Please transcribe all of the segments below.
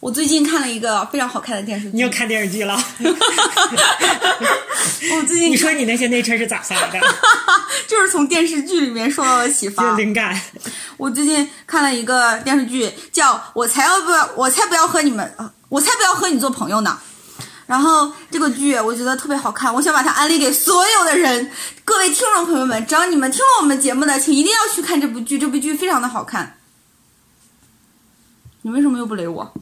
我最近看了一个非常好看的电视剧。你又看电视剧了？我最近你说你那些内衬是咋下来的？就是从电视剧里面受到了启发，灵感。我最近看了一个电视剧，叫《我才要不要我才不要和你们我才不要和你做朋友呢》。然后这个剧我觉得特别好看，我想把它安利给所有的人。各位听众朋友们，只要你们听了我们节目的，请一定要去看这部剧，这部剧非常的好看。你为什么又不雷我？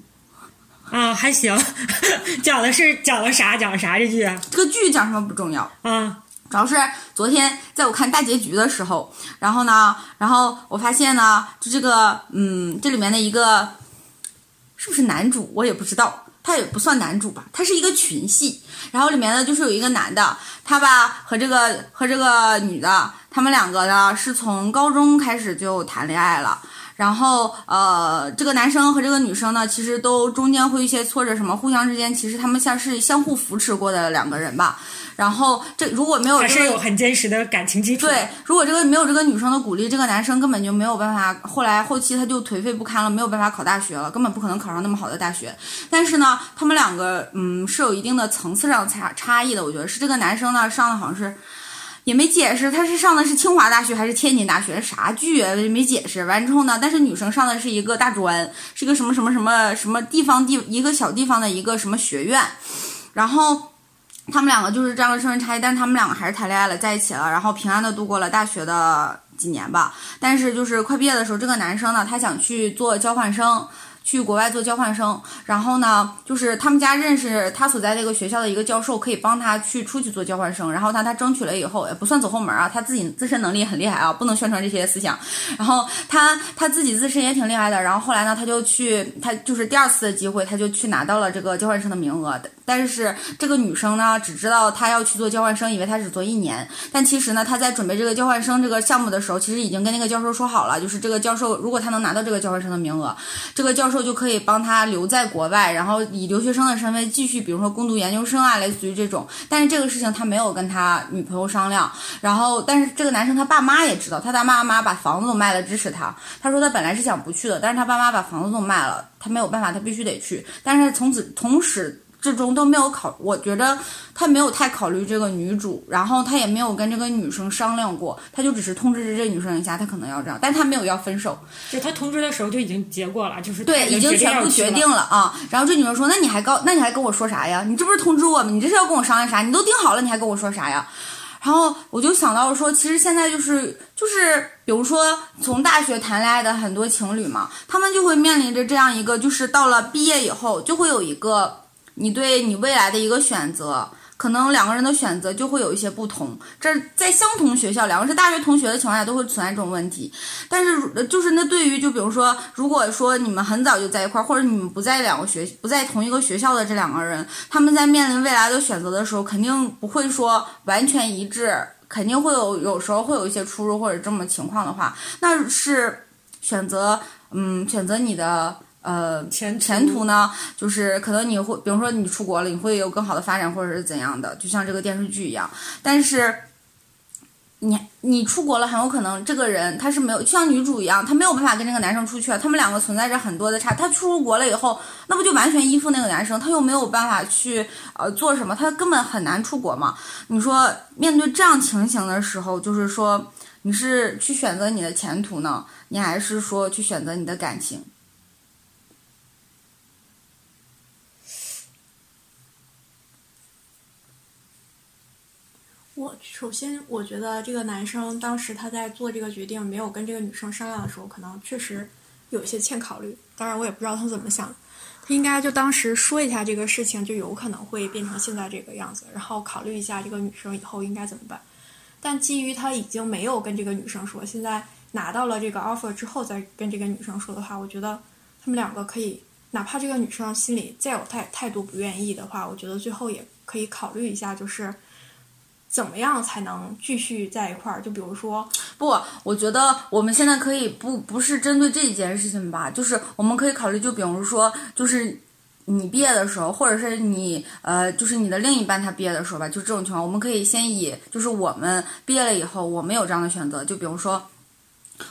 啊，还行，讲的是讲的啥？讲啥这剧啊？这个剧讲什么不重要啊，主要是昨天在我看大结局的时候，然后呢，然后我发现呢，就这个，嗯，这里面的一个是不是男主，我也不知道，他也不算男主吧，他是一个群戏，然后里面呢就是有一个男的，他吧和这个和这个女的，他们两个呢是从高中开始就谈恋爱了。然后，呃，这个男生和这个女生呢，其实都中间会一些挫折，什么互相之间，其实他们像是相互扶持过的两个人吧。然后，这如果没有还是有很坚实的感情基础。对，如果这个没有这个女生的鼓励，这个男生根本就没有办法。后来后期他就颓废不堪了，没有办法考大学了，根本不可能考上那么好的大学。但是呢，他们两个，嗯，是有一定的层次上差差异的。我觉得是这个男生呢，上的好像是。也没解释他是上的是清华大学还是天津大学，啥剧啊？没解释完之后呢？但是女生上的是一个大专，是一个什么什么什么什么地方地一个小地方的一个什么学院，然后他们两个就是这样的身份差异，但他们两个还是谈恋爱了，在一起了，然后平安的度过了大学的几年吧。但是就是快毕业的时候，这个男生呢，他想去做交换生。去国外做交换生，然后呢，就是他们家认识他所在那个学校的一个教授，可以帮他去出去做交换生。然后他他争取了以后，也不算走后门啊，他自己自身能力很厉害啊，不能宣传这些思想。然后他他自己自身也挺厉害的。然后后来呢，他就去，他就是第二次的机会，他就去拿到了这个交换生的名额。但是这个女生呢，只知道她要去做交换生，以为她只做一年。但其实呢，她在准备这个交换生这个项目的时候，其实已经跟那个教授说好了，就是这个教授如果他能拿到这个交换生的名额，这个教授就可以帮他留在国外，然后以留学生的身份继续，比如说攻读研究生啊，类似于这种。但是这个事情他没有跟他女朋友商量。然后，但是这个男生他爸妈也知道，他爸妈妈把房子都卖了支持他。他说他本来是想不去的，但是他爸妈把房子都卖了，他没有办法，他必须得去。但是从此同时。之中都没有考，我觉得他没有太考虑这个女主，然后他也没有跟这个女生商量过，他就只是通知这女生一下，他可能要这样，但他没有要分手。就他通知的时候就已经结过了，就是对，已经全部决定了啊。然后这女生说：“那你还告，那你还跟我说啥呀？你这不是通知我吗？你这是要跟我商量啥？你都定好了，你还跟我说啥呀？”然后我就想到说，其实现在就是就是，比如说从大学谈恋爱的很多情侣嘛，他们就会面临着这样一个，就是到了毕业以后就会有一个。你对你未来的一个选择，可能两个人的选择就会有一些不同。这在相同学校，两个是大学同学的情况下，都会存在这种问题。但是，就是那对于就比如说，如果说你们很早就在一块儿，或者你们不在两个学不在同一个学校的这两个人，他们在面临未来的选择的时候，肯定不会说完全一致，肯定会有有时候会有一些出入或者这么情况的话，那是选择嗯选择你的。呃，前前途呢，就是可能你会，比如说你出国了，你会有更好的发展，或者是怎样的，就像这个电视剧一样。但是，你你出国了，很有可能这个人他是没有，就像女主一样，她没有办法跟这个男生出去，他们两个存在着很多的差。她出国了以后，那不就完全依附那个男生，他又没有办法去呃做什么，他根本很难出国嘛。你说面对这样情形的时候，就是说你是去选择你的前途呢，你还是说去选择你的感情？我首先，我觉得这个男生当时他在做这个决定，没有跟这个女生商量的时候，可能确实有一些欠考虑。当然，我也不知道他怎么想，他应该就当时说一下这个事情，就有可能会变成现在这个样子，然后考虑一下这个女生以后应该怎么办。但基于他已经没有跟这个女生说，现在拿到了这个 offer 之后再跟这个女生说的话，我觉得他们两个可以。哪怕这个女生心里再有态态度不愿意的话，我觉得最后也可以考虑一下，就是怎么样才能继续在一块儿。就比如说，不，我觉得我们现在可以不不是针对这一件事情吧，就是我们可以考虑，就比如说，就是你毕业的时候，或者是你呃，就是你的另一半他毕业的时候吧，就这种情况，我们可以先以就是我们毕业了以后，我们有这样的选择，就比如说。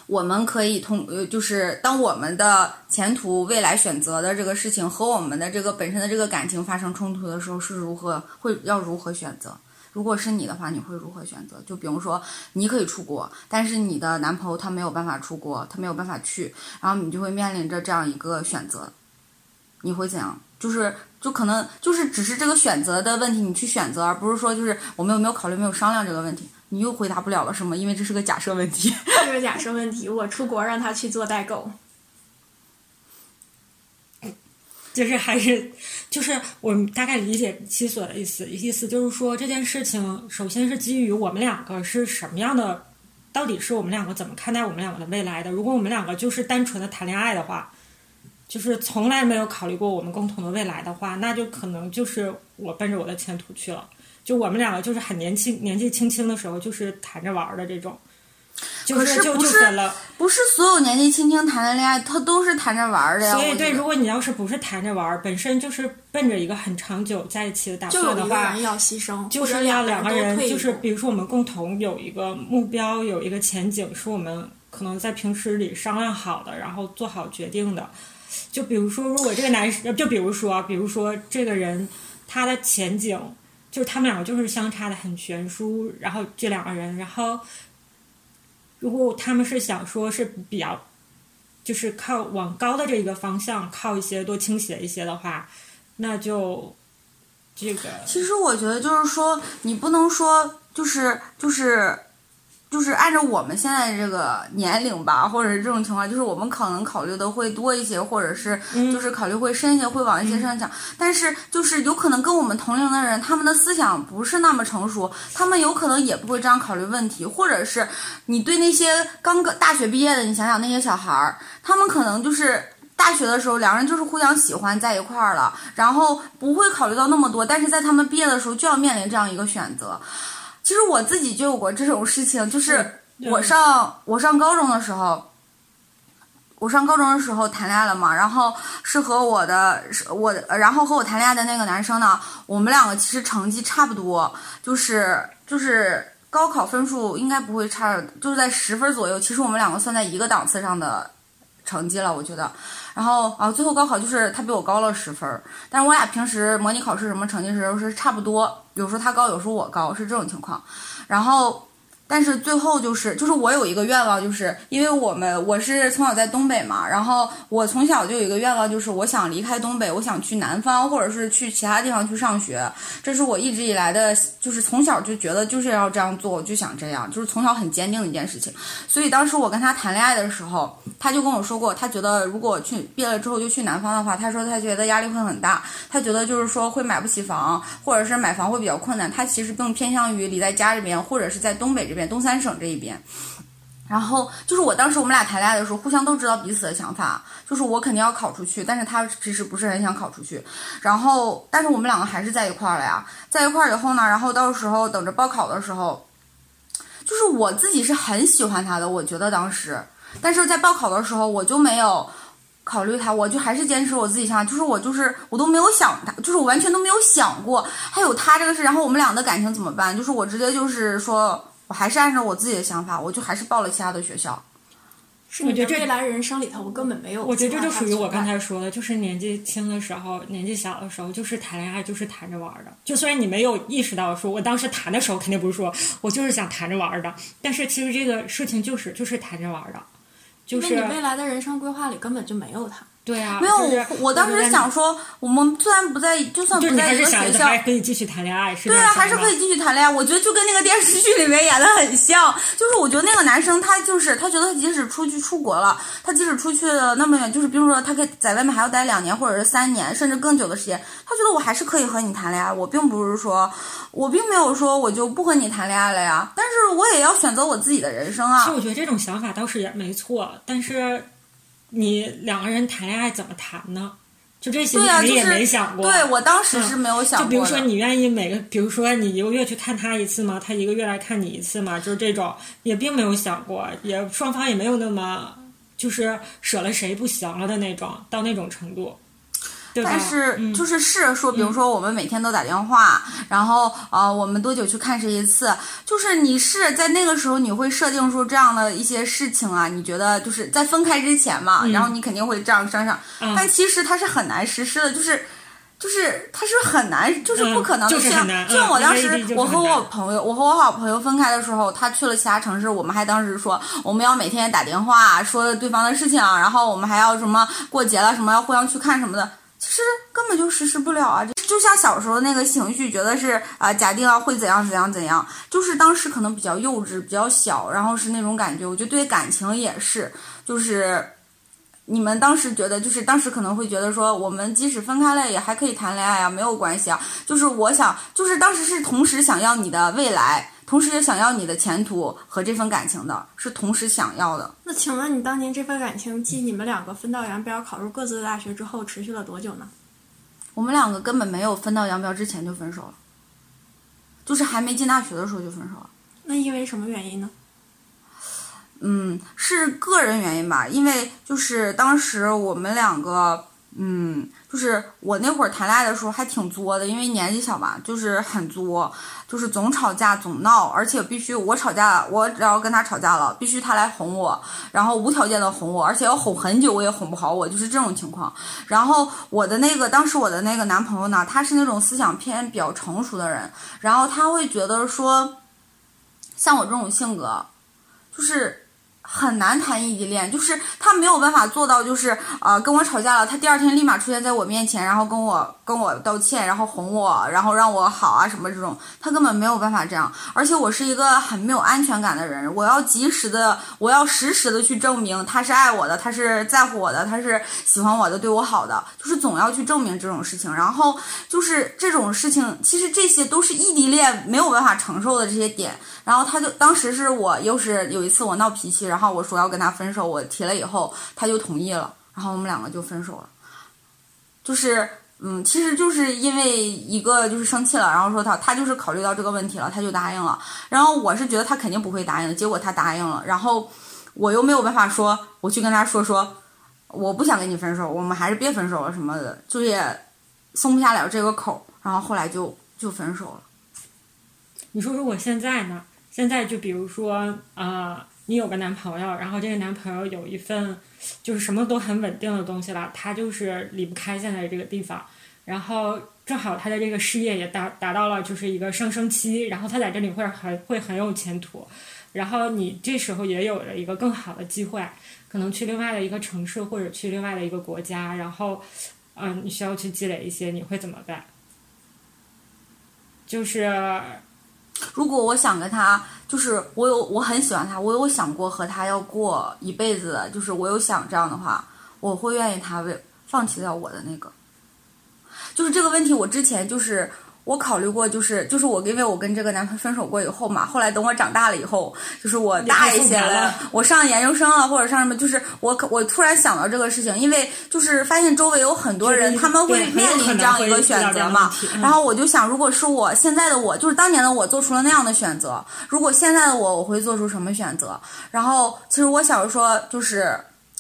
我们可以通呃，就是当我们的前途、未来选择的这个事情和我们的这个本身的这个感情发生冲突的时候，是如何会要如何选择？如果是你的话，你会如何选择？就比如说，你可以出国，但是你的男朋友他没有办法出国，他没有办法去，然后你就会面临着这样一个选择，你会怎样？就是就可能就是只是这个选择的问题，你去选择，而不是说就是我们有没有考虑、没有商量这个问题。你又回答不了了，是吗？因为这是个假设问题。这个假设问题，我出国让他去做代购，就是还是就是我大概理解七所的意思，意思就是说这件事情，首先是基于我们两个是什么样的，到底是我们两个怎么看待我们两个的未来的。如果我们两个就是单纯的谈恋爱的话，就是从来没有考虑过我们共同的未来的话，那就可能就是我奔着我的前途去了。就我们两个就是很年轻，年纪轻轻的时候就是谈着玩的这种，就是就就分了。不是所有年纪轻轻谈的恋爱，他都是谈着玩的呀。所以对，如果你要是不是谈着玩，本身就是奔着一个很长久在一起的打算的话，要牺牲，就是要两个人，就是比如说我们共同有一个目标，有一个前景，是我们可能在平时里商量好的，然后做好决定的。就比如说，如果这个男生，就比如说，比如说这个人他的前景。就是他们两个就是相差的很悬殊，然后这两个人，然后如果他们是想说是比较，就是靠往高的这个方向靠一些多倾斜一些的话，那就这个。其实我觉得就是说，你不能说就是就是。就是按照我们现在这个年龄吧，或者是这种情况，就是我们可能考虑的会多一些，或者是就是考虑会深一些，会往一些上想。但是就是有可能跟我们同龄的人，他们的思想不是那么成熟，他们有可能也不会这样考虑问题。或者是你对那些刚刚大学毕业的，你想想那些小孩儿，他们可能就是大学的时候，两人就是互相喜欢在一块儿了，然后不会考虑到那么多。但是在他们毕业的时候，就要面临这样一个选择。其实我自己就有过这种事情，就是我上我上高中的时候，我上高中的时候谈恋爱了嘛，然后是和我的是我，然后和我谈恋爱的那个男生呢，我们两个其实成绩差不多，就是就是高考分数应该不会差，就是在十分左右。其实我们两个算在一个档次上的成绩了，我觉得。然后啊，最后高考就是他比我高了十分，但是我俩平时模拟考试什么成绩时候是差不多，有时候他高，有时候我高，是这种情况。然后。但是最后就是，就是我有一个愿望，就是因为我们我是从小在东北嘛，然后我从小就有一个愿望，就是我想离开东北，我想去南方，或者是去其他地方去上学。这是我一直以来的，就是从小就觉得就是要这样做，我就想这样，就是从小很坚定的一件事情。所以当时我跟他谈恋爱的时候，他就跟我说过，他觉得如果去毕业了之后就去南方的话，他说他觉得压力会很大，他觉得就是说会买不起房，或者是买房会比较困难。他其实更偏向于离在家里面，或者是在东北这东三省这一边，然后就是我当时我们俩谈恋爱的时候，互相都知道彼此的想法，就是我肯定要考出去，但是他其实不是很想考出去。然后，但是我们两个还是在一块儿了呀，在一块儿以后呢，然后到时候等着报考的时候，就是我自己是很喜欢他的，我觉得当时，但是在报考的时候我就没有。考虑他，我就还是坚持我自己想法，就是我就是我都没有想他，就是我完全都没有想过还有他这个事。然后我们俩的感情怎么办？就是我直接就是说，我还是按照我自己的想法，我就还是报了其他的学校。是你的未来人生里头，我根本没有。我觉得这就属于我刚才说的，就是年纪轻的时候，年纪小的时候，就是谈恋爱就是谈着玩的。就虽然你没有意识到，说我当时谈的时候肯定不是说我就是想谈着玩的，但是其实这个事情就是就是谈着玩的。就是你未来的人生规划里根本就没有他。对啊，没有我，我当时想说，我们虽然不在，就算不在一个学校，还可以继续谈恋爱，是对啊，还是可以继续谈恋爱。我觉得就跟那个电视剧里面演的很像，就是我觉得那个男生他就是他觉得即使出去出国了，他即使出去了那么远，就是比如说他可以在外面还要待两年或者是三年，甚至更久的时间，他觉得我还是可以和你谈恋爱。我并不是说，我并没有说我就不和你谈恋爱了呀，但是我也要选择我自己的人生啊。其实我觉得这种想法倒是也没错，但是。你两个人谈恋爱怎么谈呢？就这些你也就是没想过。对我当时是没有想。就比如说，你愿意每个，比如说你一个月去看他一次吗？他一个月来看你一次吗？就是这种，也并没有想过，也双方也没有那么就是舍了谁不行了的那种，到那种程度？但是嗯就是是说，比如说我们每天都打电话，然后呃，我们多久去看谁一次？就是你是在那个时候你会设定出这样的一些事情啊？你觉得就是在分开之前嘛，然后你肯定会这样商量，嗯但其实它是很难实施的，就是。就是它是很难，就是不可能的。嗯就是像像我当时我和我朋友，我和我好朋友分开的时候，他去了其他城市，我们还当时说我们要每天打电话说对方的事情，然后我们还要什么过节了什么要互相去看什么的。其实根本就实施不了啊！就就像小时候那个情绪，觉得是啊、假定啊会怎样怎样怎样，就是当时可能比较幼稚、比较小，然后是那种感觉。我觉得对感情也是，就是你们当时觉得，就是当时可能会觉得说，我们即使分开了也还可以谈恋爱啊，没有关系啊。就是我想，就是当时是同时想要你的未来，同时也想要你的前途和这份感情的，是同时想要的。那请问你当年这份感情，继你们两个分道扬镳，考入各自的大学之后，持续了多久呢？我们两个根本没有分道扬镳之前就分手了，就是还没进大学的时候就分手了。那因为什么原因呢？嗯，是个人原因吧，因为就是当时我们两个，嗯，就是我那会儿谈恋爱的时候还挺作的，因为年纪小嘛，就是很作，就是总吵架总闹，而且必须我吵架，我只要跟他吵架了，必须他来哄我，然后无条件的哄我，而且要哄很久我也哄不好我，就是这种情况。然后我的那个当时我的那个男朋友呢，他是那种思想偏比较成熟的人，然后他会觉得说，像我这种性格，就是。很难谈异地恋，就是他没有办法做到，就是呃跟我吵架了，他第二天立马出现在我面前，然后跟我跟我道歉，然后哄我，然后让我好啊什么这种，他根本没有办法这样。而且我是一个很没有安全感的人，我要及时的，我要实时的去证明他是爱我的，他是在乎我的，他是喜欢我的，对我好的，就是总要去证明这种事情。然后就是这种事情，其实这些都是异地恋没有办法承受的这些点。然后他就当时是我又是有一次我闹脾气，然后我说要跟他分手，我提了以后他就同意了，然后我们两个就分手了。就是嗯，其实就是因为一个就是生气了，然后说他他就是考虑到这个问题了，他就答应了。然后我是觉得他肯定不会答应，结果他答应了，然后我又没有办法说我去跟他说说我不想跟你分手，我们还是别分手了什么的，就也松不下了这个口，然后后来就就分手了。你说如果现在呢？现在就比如说，呃，你有个男朋友，然后这个男朋友有一份就是什么都很稳定的东西了，他就是离不开现在这个地方，然后正好他的这个事业也达达到了就是一个上升期，然后他在这里会很会很有前途，然后你这时候也有了一个更好的机会，可能去另外的一个城市或者去另外的一个国家，然后，嗯、你需要去积累一些，你会怎么办？就是如果我想跟他，就是我有我很喜欢他，我有想过和他要过一辈子，就是我有想这样的话，我会愿意他为放弃掉我的那个。就是这个问题，我之前就是我考虑过，就是就是我因为我跟这个男朋友分手过以后嘛，后来等我长大了以后，就是我大一些了了，我上研究生了或者上什么，就是我可我突然想到这个事情，因为就是发现周围有很多人他们会面临这样一个选择嘛然后我就想，如果是我现在的我，就是当年的我做出了那样的选择，如果现在的我，我会做出什么选择？然后其实我想说，就是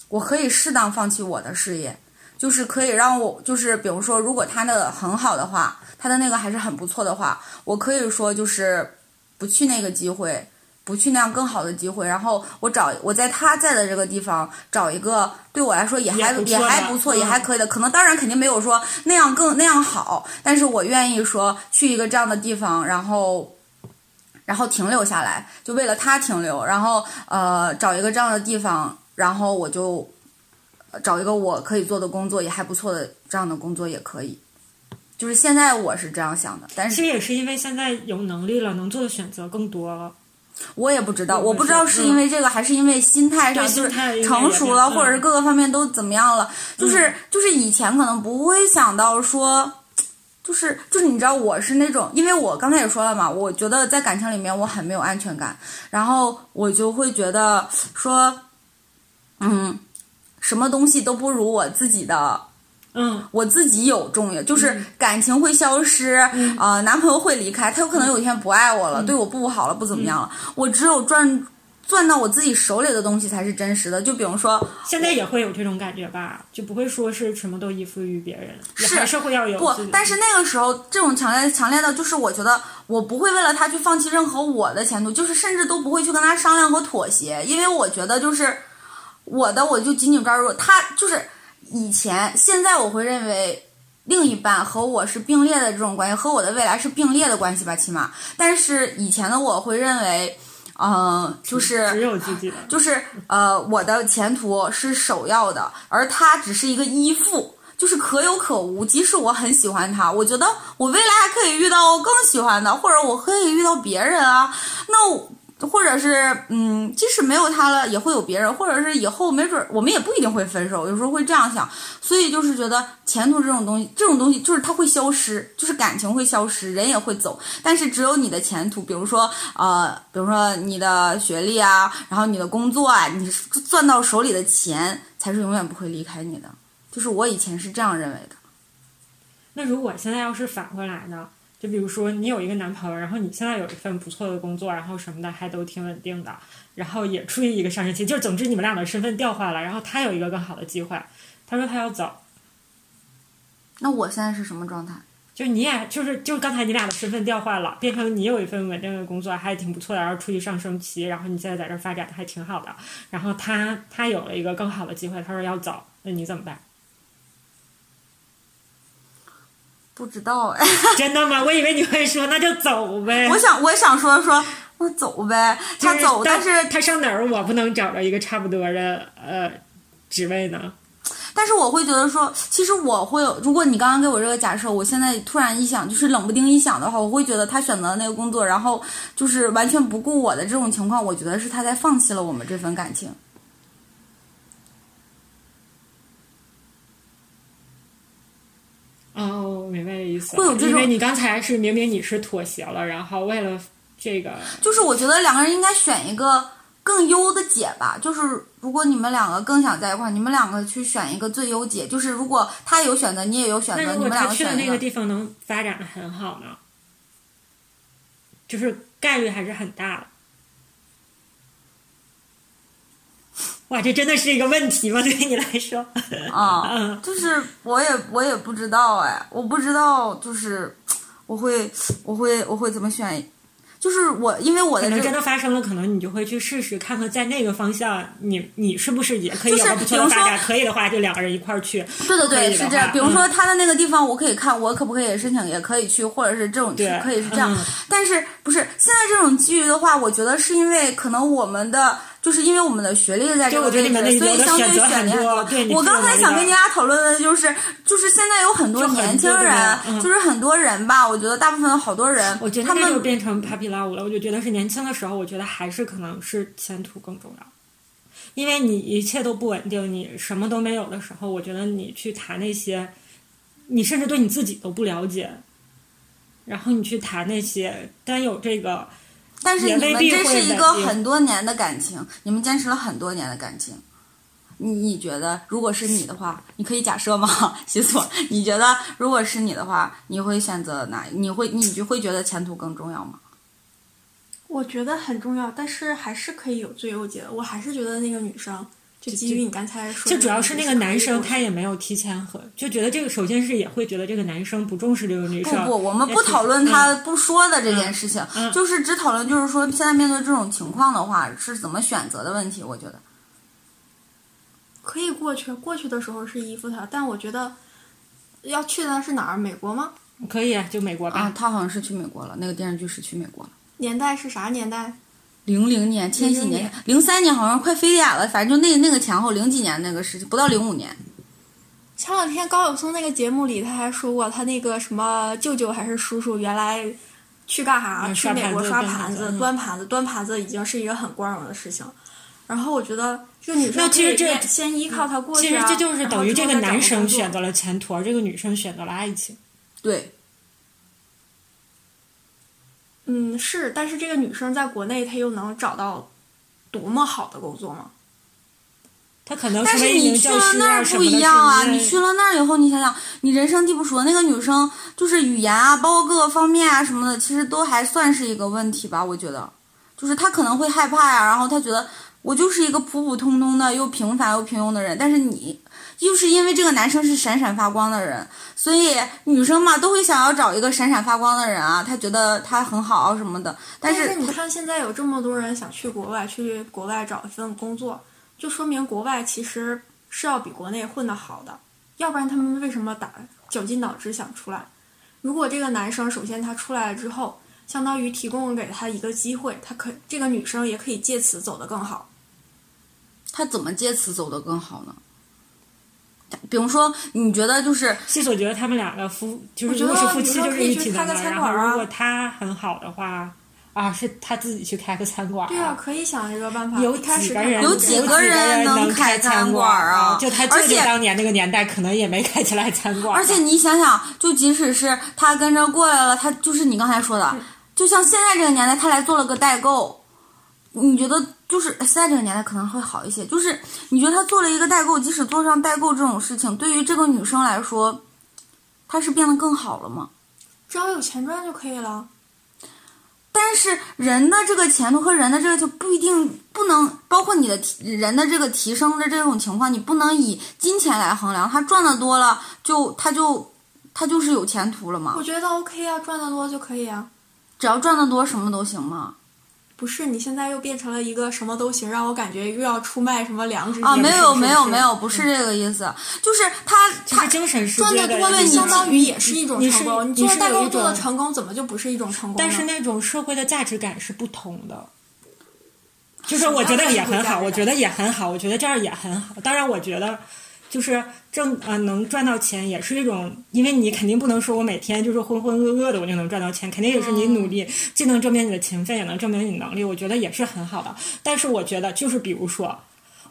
我可以适当放弃我的事业，就是可以让我，就是比如说，如果他那个很好的话，他的那个还是很不错的话，我可以说就是不去那个机会。不去那样更好的机会，然后我找我在他在的这个地方找一个对我来说也还也还不错，嗯也还可以的。可能当然肯定没有说那样更那样好，但是我愿意说去一个这样的地方，然后然后停留下来，就为了他停留，然后呃找一个这样的地方，然后我就呃找一个我可以做的工作，也还不错的这样的工作也可以。就是现在我是这样想的，但是其实也是因为现在有能力了，能做的选择更多了。我也不知道，我不知道是因为这个，还是因为心态上就是成熟了，或者是各个方面都怎么样了。就是嗯就是以前可能不会想到说，就是就是你知道我是那种，因为我刚才也说了嘛，我觉得在感情里面我很没有安全感，然后我就会觉得说，嗯，什么东西都不如我自己的嗯，我自己有重要，就是感情会消失，呃，男朋友会离开，他有可能有一天不爱我了，对我不好了，不怎么样了。我只有赚赚到我自己手里的东西才是真实的。就比如说，现在也会有这种感觉吧，就不会说是什么都依附于别人，是还是会要有不，但是那个时候这种强烈强烈的，就是我觉得我不会为了他去放弃任何我的前途，就是甚至都不会去跟他商量和妥协，因为我觉得就是我的我就紧紧抓住他，就是以前现在我会认为。另一半和我是并列的这种关系，和我的未来是并列的关系吧，起码。但是以前的我会认为，嗯、就是只有自己。就是呃，我的前途是首要的，而他只是一个依附，就是可有可无。即使我很喜欢他，我觉得我未来还可以遇到更喜欢的，或者我可以遇到别人啊。那我或者是嗯，即使没有他了，也会有别人，或者是以后没准我们也不一定会分手，有时候会这样想。所以就是觉得前途这种东西，这种东西就是它会消失，就是感情会消失，人也会走，但是只有你的前途，比如说呃，比如说你的学历啊，然后你的工作啊，你赚到手里的钱才是永远不会离开你的。就是我以前是这样认为的。那如果现在要是反过来呢？就比如说你有一个男朋友，然后你现在有一份不错的工作，然后什么的还都挺稳定的，然后也处于一个上升期，就是总之你们俩的身份调换了，然后他有一个更好的机会，他说他要走，那我现在是什么状态？就你也就是就刚才你俩的身份调换了，变成你有一份稳定的工作，还挺不错的，然后处于上升期，然后你现在在这儿发展的还挺好的，然后他他有了一个更好的机会，他说要走，那你怎么办？不知道哎。真的吗？我以为你会说那就走呗。我想，我想说说，那走呗。他走，但是他上哪儿我不能找着一个差不多的呃职位呢？但是我会觉得说，其实我会有，如果你刚刚给我这个假设，我现在突然一想，就是冷不丁一想的话，我会觉得他选择了那个工作，然后就是完全不顾我的这种情况，我觉得是他在放弃了我们这份感情。哦，我明白这意思。会有这种因为你刚才是明明你是妥协了，然后为了这个，就是我觉得两个人应该选一个更优的解吧。就是如果你们两个更想在一块，你们两个去选一个最优解。就是如果他有选择，你也有选择，你们两个选一个。那个地方能发展的很好呢？就是概率还是很大的。哇，这真的是一个问题吗？对于你来说？啊，嗯，就是我也我也不知道哎，我不知道，就是我会我会我会怎么选？就是我因为我的这可能真的发生了，可能你就会去试试，看看在那个方向，你你是不是也可以有就是个不错比如说的发展？可以的话，就两个人一块儿去。对对对，是这样。比如说嗯他的那个地方，我可以看，我可不可以申请，也可以去，或者是这种对可以是这样。嗯但是不是现在这种机遇的话，我觉得是因为可能我们的。就是因为我们的学历在这个位置，所以相对选择很多我刚才想跟大家讨论的就是，就是现在有很多年轻人就是很多人吧，我觉得大部分好多人，我觉得那他们就变成 puppy love 了。我就觉得是年轻的时候，我觉得还是可能是前途更重要，因为你一切都不稳定，你什么都没有的时候，我觉得你去谈那些，你甚至对你自己都不了解，然后你去谈那些，但有这个，但是你们这是一个很多年的感情，你们坚持了很多年的感情。你你觉得，如果是你的话，你可以假设吗？西索，你觉得如果是你的话，你会选择哪？你会你就会觉得前途更重要吗？我觉得很重要，但是还是可以有最优解的。我还是觉得那个女生，就基于你刚才说的，就主要是那个男生他也也没有提前和，就觉得这个首先是也会觉得这个男生不重视这个女生。不不，我们不讨论他嗯不说的这件事情，嗯就是只讨论就是说现在面对这种情况的话是怎么选择的问题。我觉得可以过去，过去的时候是依附他，但我觉得要去的是哪儿？美国吗？可以，就美国吧。啊，他好像是去美国了，那个电视剧是去美国了。年代是啥年代？零零年，千禧00年年，零三年好像快非典了，反正就那那个前后零几年那个时期，不到零五年。前两天高晓松那个节目里，他还说过，他那个什么舅舅还是叔叔，原来去干啥？嗯去美国刷刷盘盘子、端盘子嗯端盘子、已经是一个很光荣的事情。然后我觉得这个女生其实这可以先先依靠他过去、啊，其实这就是等于这个男生选择了前途，而这个女生选择了爱情。对，嗯，是，但是这个女生在国内，她又能找到多么好的工作吗？她可能但是你去了那儿不一样啊！你去了那儿以后，你想想，你人生地不熟，那个女生就是语言啊，包括各个方面啊什么的，其实都还算是一个问题吧。我觉得，就是她可能会害怕呀，然后她觉得我就是一个普普通通的又平凡又平庸的人，但是你就是因为这个男生是闪闪发光的人，所以女生嘛都会想要找一个闪闪发光的人啊，她觉得他很好什么的，但但是你看，现在有这么多人想去国外，去国外找一份工作，就说明国外其实是要比国内混得好的，要不然他们为什么打绞尽脑汁想出来？如果这个男生首先他出来了之后，相当于提供给他一个机会，他可这个女生也可以借此走得更好。他怎么借此走得更好呢？比如说，你觉得就是其实我觉得他们两个夫就是如果是夫妻就是一体的嘛。然后餐馆啊如果他很好的话，啊，是他自己去开个餐馆。对啊，可以想一个办法。有几个人，有几个人能能开餐餐馆啊就他舅舅当年那个年代，可能也没开起来餐馆。而且你想想，就即使是他跟着过来了，他就是你刚才说的，就像现在这个年代，他来做了个代购，你觉得就是现在这个年代可能会好一些，就是你觉得他做了一个代购，即使做上代购这种事情，对于这个女生来说，她是变得更好了吗？只要有钱赚就可以了。但是人的这个前途和人的这个就不一定不能，包括你的提人的这个提升的这种情况，你不能以金钱来衡量。他赚的多了，就他就他就是有前途了嘛我？觉得 OK 啊，赚的多就可以啊。只要赚的多，什么都行嘛。不是，你现在又变成了一个什么都行，让我感觉又要出卖什么良知啊，没有没有没有，不是这个意思，就是他他精神世赚界的得多了，一种相当于也是一种成功。你做代购做的成功，怎么就不是一种成功？但是那种社会的价值感是不同的。就是我觉得也很好，我觉得也很好，我觉得这样也很好。当然，我觉得就是挣呃能赚到钱也是一种，因为你肯定不能说我每天就是浑浑噩噩的我就能赚到钱，肯定也是你努力，既能证明你的勤奋，也能证明你能力，我觉得也是很好的。但是我觉得就是比如说。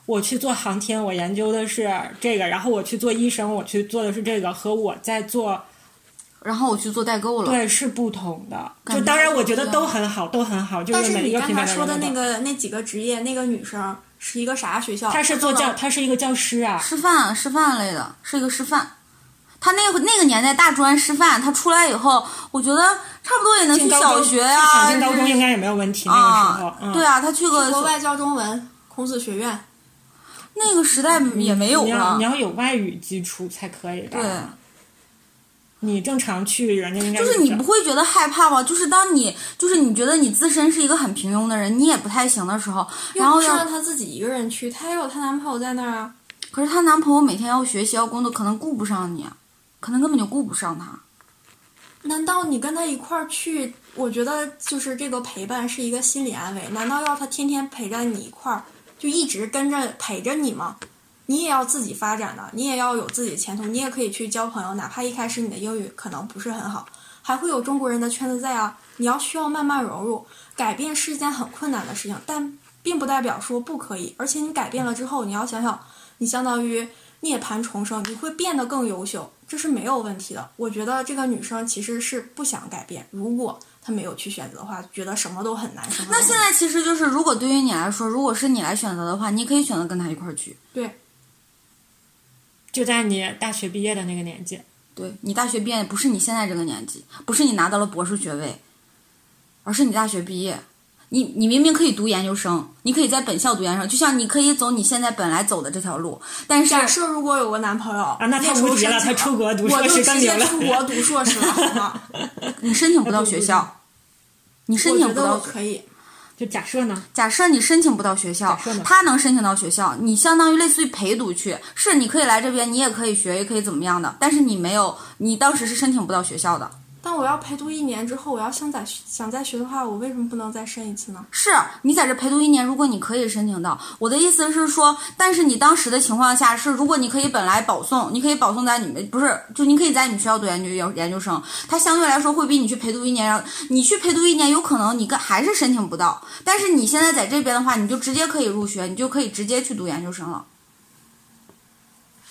我去做航天，我研究的是这个，然后我去做医生，我去做的是这个，和我在做然后我去做代购了。对是不同的。就当然，我觉得都很好，都很好。就是每一个品你刚才说的那个那几个职业，那个女生是一个啥学校？他是做教，他是一个教师啊。师范师范类的，是一个师范。他那个那个年代大专师范，他出来以后，我觉得差不多也能去小学呀、进高中应该也没有问题。那个时候，啊，嗯，对啊，他去个国外教中文，孔子学院。那个时代也没有了你要你。要有外语基础才可以的。对，你正常去，人家应该就是你不会觉得害怕吗？就是当你就是你觉得你自身是一个很平庸的人，你也不太行的时候，然后要让她自己一个人去，她也有她男朋友在那儿啊。可是她男朋友每天要学习要工作，可能顾不上你，可能根本就顾不上她。难道你跟他一块儿去？我觉得就是这个陪伴是一个心理安慰。难道要他天天陪着你一块儿，就一直跟着陪着你吗？你也要自己发展的，你也要有自己的前途，你也可以去交朋友，哪怕一开始你的英语可能不是很好，还会有中国人的圈子在啊。你要需要慢慢融入，改变是一件很困难的事情，但并不代表说不可以。而且你改变了之后，你要想想，你相当于涅槃重生，你会变得更优秀，这是没有问题的。我觉得这个女生其实是不想改变，如果她没有去选择的话，觉得什么都很难。什么都很难那现在其实就是，如果对于你来说，如果是你来选择的话，你可以选择跟他一块儿去。对，就在你大学毕业的那个年纪，对你大学毕业不是你现在这个年纪，不是你拿到了博士学位，而是你大学毕业。你你明明可以读研究生，你可以在本校读研究生，就像你可以走你现在本来走的这条路，但是假设如果有个男朋友啊那他时候无敌了他出国读我硕士就直接更牛了出国读硕士了，好吗？你申请不到学校，你申请不到可以。就假设呢，假设你申请不到学校他能申请到学校，你相当于类似于陪读去，是你可以来这边，你也可以学，也可以怎么样的，但是你没有，你当时是申请不到学校的。但我要陪读一年之后，我要想再想再学的话，我为什么不能再申一次呢？是你在这陪读一年，如果你可以申请到，我的意思是说，但是你当时的情况下是，如果你可以本来保送，你可以保送在你们不是，就你可以在你学校读研究研研究生，它相对来说会比你去陪读一年要，你去陪读一年有可能你跟还是申请不到，但是你现在在这边的话，你就直接可以入学，你就可以直接去读研究生了。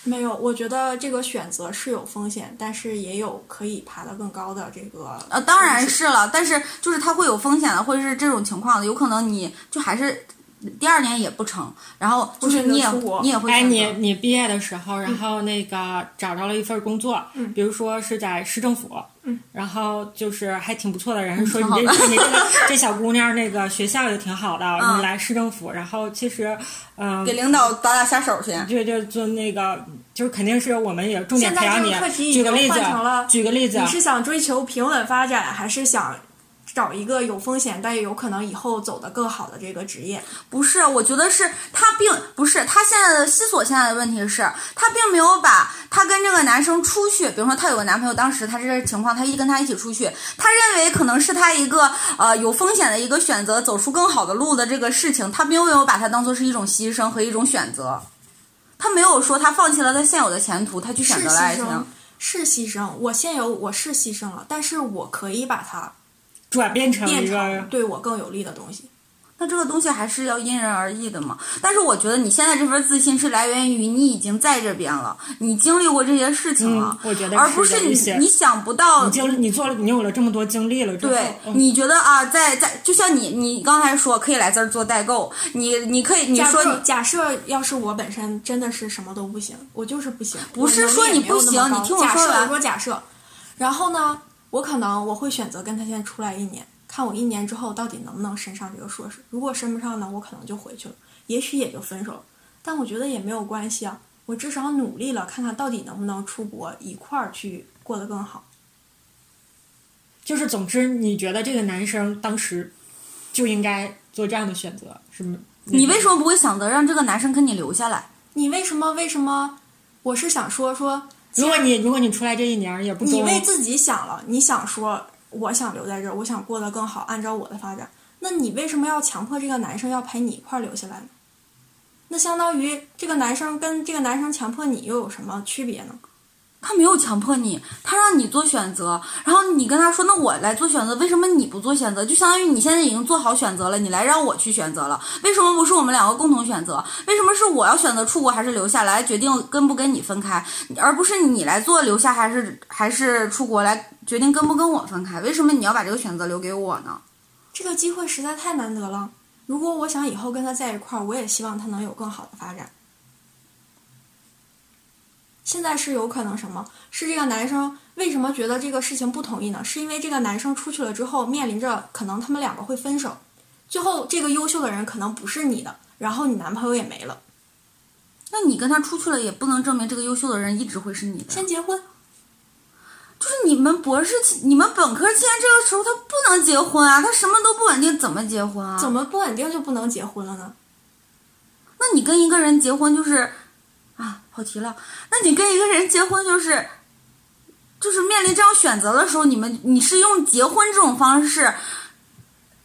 没有，我觉得这个选择是有风险，但是也有可以爬得更高的这个。呃，当然是了，但是就是它会有风险的，会是这种情况的，有可能你就还是第二年也不成，然后就是你也你也会哎，你选择你毕业的时候，然后那个找着了一份工作，嗯比如说是在市政府，嗯，然后就是还挺不错的，人家说你这你这个这小姑娘那个学校也挺好的，嗯。你来市政府，然后其实，嗯、给领导打打下手去。就就就那个，就是肯定是我们也重点培养你举个例子举个例子你，是想追求平稳发展，还是想找一个有风险但也有可能以后走得更好的这个职业？不是，我觉得是他并不是他现在的西索现在的问题是，他并没有把他跟这个男生出去，比如说他有个男朋友，当时他这情况，他一跟他一起出去，他认为可能是他一个呃有风险的一个选择，走出更好的路的这个事情，他并没有把它当做是一种牺牲和一种选择，他没有说他放弃了他现有的前途，他去选择了爱情。是牺牲。我现有我是牺牲了，但是我可以把它转变成对我更有利的东西。那这个东西还是要因人而异的嘛。但是我觉得你现在这份自信是来源于你已经在这边了，你经历过这些事情了，嗯我觉得而不是你你想不到你经你做了，你有了这么多经历了，对，嗯你觉得啊，在在，就像你你刚才说可以来这儿做代购，你你可以你说你假设要是我本身真的是什么都不行，我就是不行，不是说你不行你听我说完我说假设，然后呢，我可能我会选择跟他现在出来一年，看我一年之后到底能不能升上这个硕士。如果升不上呢，我可能就回去了，也许也就分手了。但我觉得也没有关系啊，我至少努力了，看看到底能不能出国一块儿去过得更好。就是总之，你觉得这个男生当时就应该做这样的选择，是吗？你为什么不会想着让这个男生跟你留下来？你为什么？为什么？我是想说说，如果你如果你出来这一年也不多你为自己想了，你想说我想留在这儿，我想过得更好，按照我的发展，那你为什么要强迫这个男生要陪你一块儿留下来呢？那相当于这个男生跟这个男生强迫你又有什么区别呢？他没有强迫你，他让你做选择，然后你跟他说：“那我来做选择，为什么你不做选择？”就相当于你现在已经做好选择了，你来让我去选择了。为什么不是我们两个共同选择？为什么是我要选择出国还是留下来决定跟不跟你分开，而不是你来做留下还是还是出国来决定跟不跟我分开？为什么你要把这个选择留给我呢？这个机会实在太难得了。如果我想以后跟他在一块儿，我也希望他能有更好的发展。现在是有可能什么？是这个男生为什么觉得这个事情不同意呢？是因为这个男生出去了之后，面临着可能他们两个会分手，最后这个优秀的人可能不是你的，然后你男朋友也没了，那你跟他出去了，也不能证明这个优秀的人一直会是你的。先结婚。就是你们博士、你们本科期间这个时候，他不能结婚啊，他什么都不稳定，怎么结婚啊？怎么不稳定就不能结婚了呢？那你跟一个人结婚就是啊，跑题了。那你跟一个人结婚就是，就是面临这样选择的时候，你们你是用结婚这种方式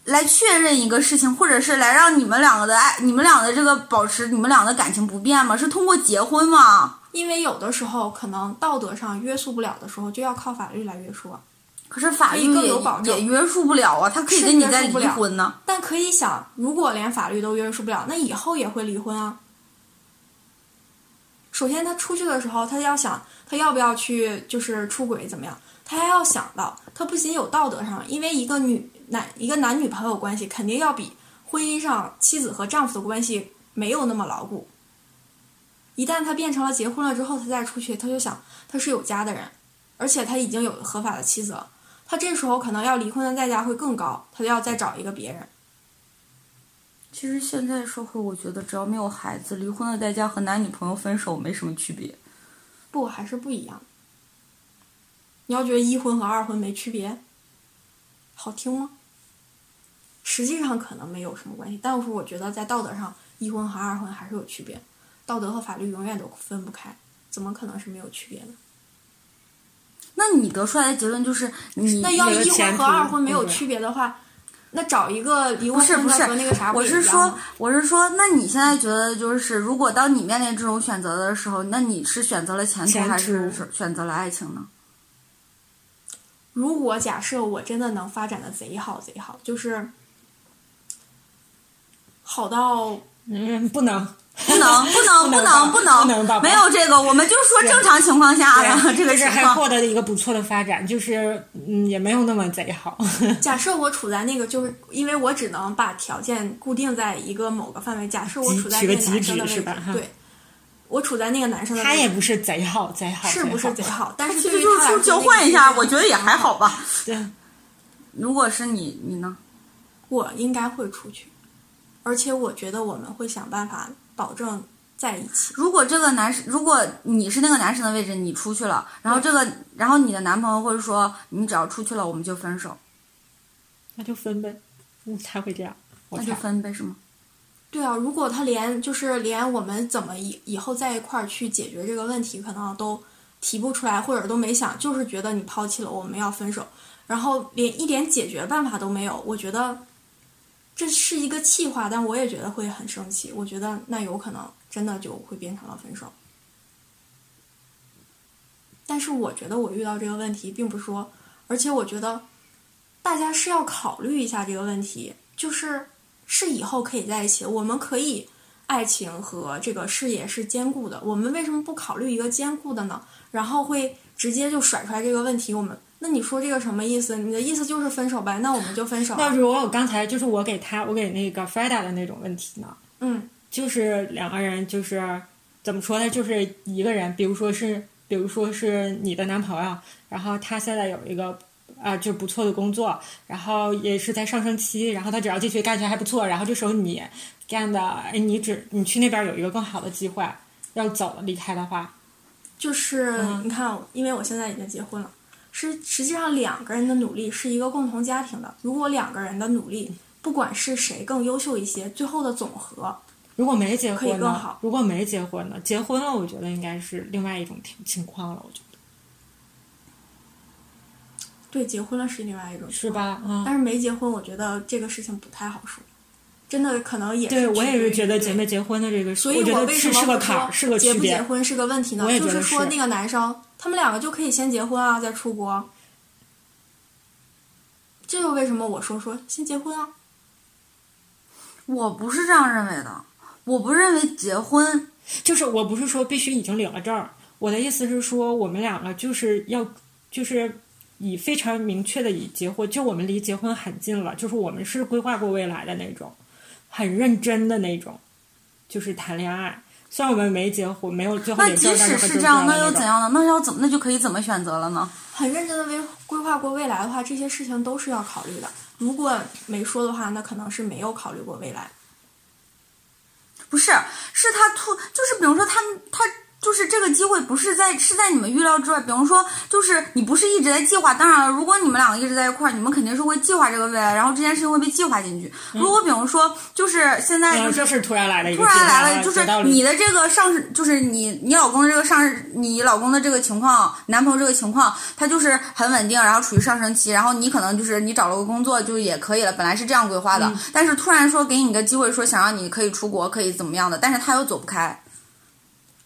来确认一个事情，或者是来让你们两个的爱、你们俩的这个保持你们俩的感情不变吗？是通过结婚吗？因为有的时候可能道德上约束不了的时候，就要靠法律来约束啊。可是法律更也有保证也约束不了啊，他可以跟你再离婚呢。但可以想，如果连法律都约束不了，那以后也会离婚啊。首先，他出去的时候，他要想他要不要去，就是出轨怎么样，他还要想到，他不仅有道德上，因为一个女男一个男女朋友关系肯定要比婚姻上妻子和丈夫的关系没有那么牢固。一旦他变成了结婚了之后，他再出去，他就想他是有家的人，而且他已经有合法的妻子了。他这时候可能要离婚的代价会更高，他就要再找一个别人。其实现在社会，我觉得只要没有孩子，离婚的代价和男女朋友分手没什么区别。不，还是不一样。你要觉得一婚和二婚没区别，好听吗？实际上可能没有什么关系，但是我觉得在道德上，一婚和二婚还是有区别。道德和法律永远都分不开，怎么可能是没有区别呢？那你得出来的结论就是你那要一婚和二婚没有区别的话，那找一个离婚的不是不是和那个啥，不我是说我是说，那你现在觉得就是，如果当你面临这种选择的时候，那你是选择了前途还是选择了爱情呢？如果假设我真的能发展的贼好贼好，就是好到嗯，不能，不能，不能，不能，不能，没有这个，我们就说正常情况下的这个就是还情况。获得了一个不错的发展，就是嗯也没有那么贼好。假设我处在那个，就是因为我只能把条件固定在一个某个范围。假设我处在那个男生的位置对，我处在那个男生的位置，他也不是贼好，贼好，是不是贼好？但是其对于他来说实就是说交换一下，我觉得也还好吧。对，如果是你，你呢？我应该会出去，而且我觉得我们会想办法保证在一起。如果这个男生，如果你是那个男生的位置，你出去了，然后这个，然后你的男朋友会说，你只要出去了，我们就分手，那就分呗。嗯，才会这样，那就分呗，是吗？对啊，如果他连就是连我们怎么以以后在一块儿去解决这个问题，可能都提不出来，或者都没想，就是觉得你抛弃了我们要分手，然后连一点解决办法都没有，我觉得这是一个气话，但我也觉得会很生气。我觉得那有可能真的就会变成了分手。但是我觉得我遇到这个问题，并不是说，而且我觉得大家是要考虑一下这个问题，就是是以后可以在一起，我们可以爱情和这个事业是兼顾的，我们为什么不考虑一个兼顾的呢？然后会直接就甩出来这个问题，我们那你说这个什么意思？你的意思就是分手呗？那我们就分手啊。那如果我刚才就是我给他，我给那个 Freda 的那种问题呢，嗯，就是两个人就是怎么说呢？就是一个人，比如说是，比如说是你的男朋友，然后他现在有一个啊、就不错的工作，然后也是在上升期，然后他只要继续干起来还不错，然后这时候你干的，哎，你只你去那边有一个更好的机会，要走了离开的话，就是、嗯你看，因为我现在已经结婚了，是实际上两个人的努力是一个共同家庭的。如果两个人的努力，不管是谁更优秀一些，最后的总和如果没结可以更好？如果没结婚呢？结婚了，我觉得应该是另外一种情情况了，我觉得对结婚了是另外一种是？吧？嗯。但是没结婚，我觉得这个事情不太好说，真的可能也是对，我也是觉得对结没结婚的这个，所以我为什是是个么会说坎儿，是个结。不结婚是个问题呢就是说那个男生，他们两个就可以先结婚啊，再出国。这就为什么我说说先结婚啊。我不是这样认为的，我不认为结婚就是我不是说必须已经领了证儿，我的意思是说我们两个就是要就是以非常明确的以结婚，就我们离结婚很近了，就是我们是规划过未来的那种，很认真的那种，就是谈恋爱。虽然我们没结婚，没有最后那领证即使是这样，那又怎样呢？那要怎么那就可以怎么选择了呢？很认真的为规划过未来的话，这些事情都是要考虑的。如果没说的话，那可能是没有考虑过未来。不是，是他突，就是比如说他他就是这个机会不是在是在你们预料之外。比如说，就是你不是一直在计划。当然了，如果你们两个一直在一块儿，你们肯定是会计划这个未来，然后这件事情会被计划进去。如果比如说，就是现在就是突然来了突然来了，就是你的这个上市，就是你你老公这个上市，你老公的这个情况，男朋友这个情况，他就是很稳定，然后处于上升期，然后你可能就是你找了个工作就也可以了，本来是这样规划的，嗯但是突然说给你个机会，说想让你可以出国，可以怎么样的，但是他又走不开。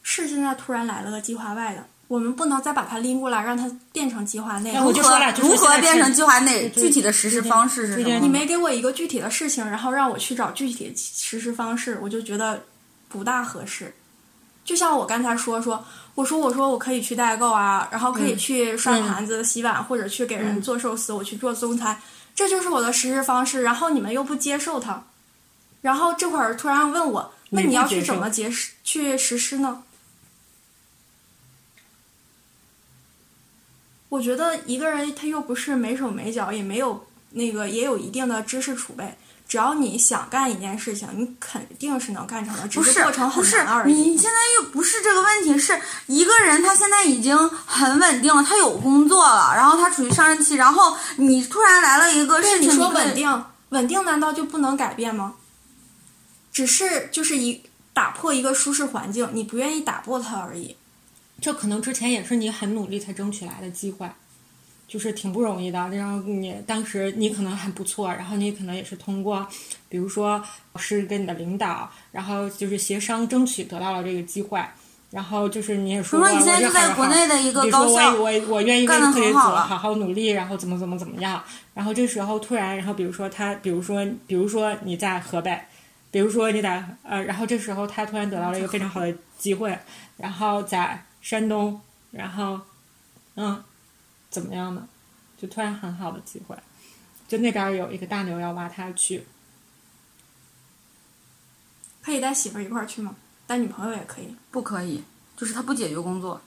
是现在突然来了个计划外的，我们不能再把它拎过来，让它变成计划内。哎我就说如何变成计划内？具体的实施方式是什么？你没给我一个具体的事情，然后让我去找具体的实施方式，我就觉得不大合适。就像我刚才说说，我说我说我可以去代购啊，然后可以去刷盘子、洗碗，或者去给人做寿司，我去做中餐，这就是我的实施方式。然后你们又不接受它，然后这会儿突然问我，那你要去怎么结实去实施呢？我觉得一个人他又不是没手没脚，也没有那个也有一定的知识储备。只要你想干一件事情，你肯定是能干成的，只不是过程很不是难而，已。你现在又不是这个问题，是一个人他现在已经很稳定了，他有工作了，然后他处于上升期，然后你突然来了一个事，情，你说稳定，稳定难道就不能改变吗？只是就是一打破一个舒适环境，你不愿意打破它而已。这可能之前也是你很努力才争取来的机会，就是挺不容易的。然后你当时你可能很不错，然后你可能也是通过，比如说是跟你的领导，然后就是协商争取得到了这个机会。然后就是你也说过，比如说你现在就在国内的一个高校我我我愿意为干得这个很好了组好好努力，然后怎么怎么怎么样。然后这时候突然，然后比如说他，比如说比如说你在河北，比如说你在呃，然后这时候他突然得到了一个非常好的机会，然后在山东，然后嗯，怎么样呢？就突然很好的机会，就那边有一个大牛要挖他去，可以带媳妇儿一块儿去吗？带女朋友也可以。不可以，就是他不解决工作。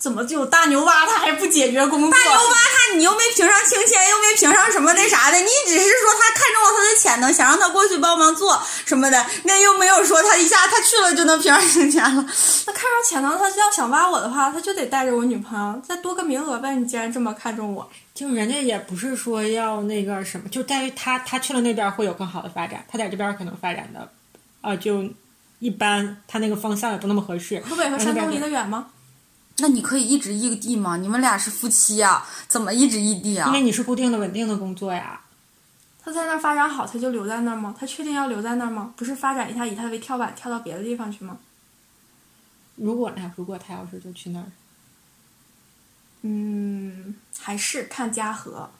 怎么就有大牛挖他还不解决工作？大牛挖他，你又没评上清签，又没评上什么那啥的，你只是说他看中了他的潜能，想让他过去帮忙做什么的，那又没有说他一下他去了就能评上清签了。那看上潜能，他要想挖我的话，他就得带着我女朋友，再多个名额呗。你既然这么看重我，就人家也不是说要那个什么，就在于他他去了那边会有更好的发展，他在这边可能发展的啊、就一般，他那个方向也不那么合适。河北和山东离得远吗？那你可以一直异地吗？你们俩是夫妻呀、怎么一直异地啊因？为你是固定的、稳定的工作呀。他在那儿发展好，他就留在那儿吗？他确定要留在那儿吗？不是发展一下，以他为跳板，跳到别的地方去吗？如果呢？如果他要是就去那儿，嗯，还是看家和，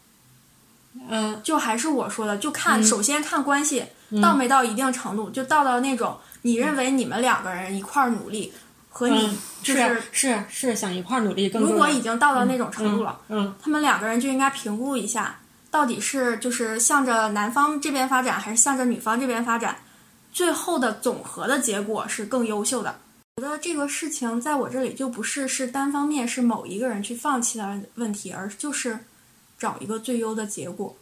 嗯就还是我说的，就看、嗯首先看关系到没到一定程度，就到到那种你认为你们两个人一块儿努力，和你嗯，就是是是想一块儿努力更。如果已经到了那种程度了，嗯他们两个人就应该评估一下，到底是就是向着男方这边发展，还是向着女方这边发展，最后的总和的结果是更优秀的。我觉得这个事情在我这里就不是是单方面是某一个人去放弃的问题，而就是找一个最优的结果，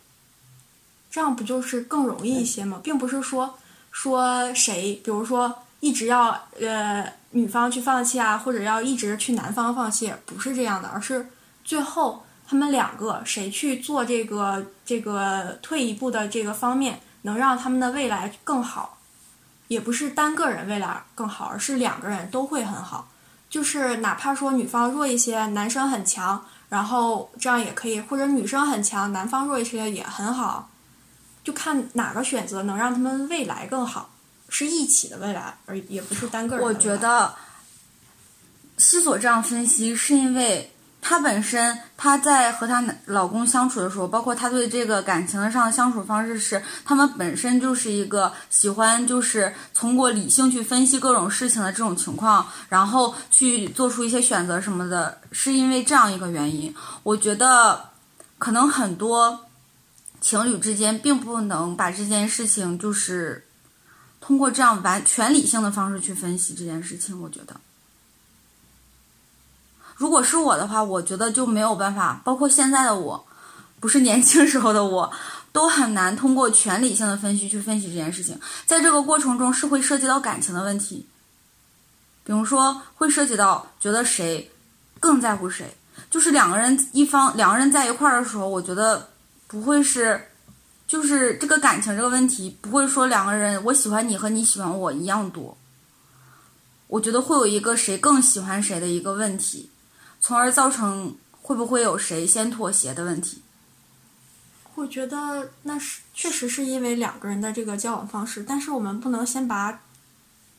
这样不就是更容易一些吗？并不是说说谁，比如说一直要呃女方去放弃啊，或者要一直去男方放弃，不是这样的，而是最后他们两个谁去做这个这个退一步的这个方面，能让他们的未来更好，也不是单个人未来更好，而是两个人都会很好。就是哪怕说女方弱一些，男生很强，然后这样也可以，或者女生很强，男方弱一些也很好，就看哪个选择能让他们未来更好，是一起的未来，而也不是单个人我。觉得西索这样分析是因为她本身她在和她老公相处的时候，包括她对这个感情上的相处方式是，他们本身就是一个喜欢就是通过理性去分析各种事情的这种情况，然后去做出一些选择什么的，是因为这样一个原因。我觉得可能很多情侣之间并不能把这件事情就是通过这样完全理性的方式去分析这件事情，我觉得。如果是我的话，我觉得就没有办法，包括现在的我，不是年轻时候的我，都很难通过全理性的分析去分析这件事情。在这个过程中是会涉及到感情的问题，比如说会涉及到觉得谁更在乎谁，就是两个人一方两个人在一块儿的时候，我觉得不会是，就是这个感情这个问题不会说两个人我喜欢你和你喜欢我一样多，我觉得会有一个谁更喜欢谁的一个问题，从而造成会不会有谁先妥协的问题。我觉得那是确实是因为两个人的这个交往方式，但是我们不能先把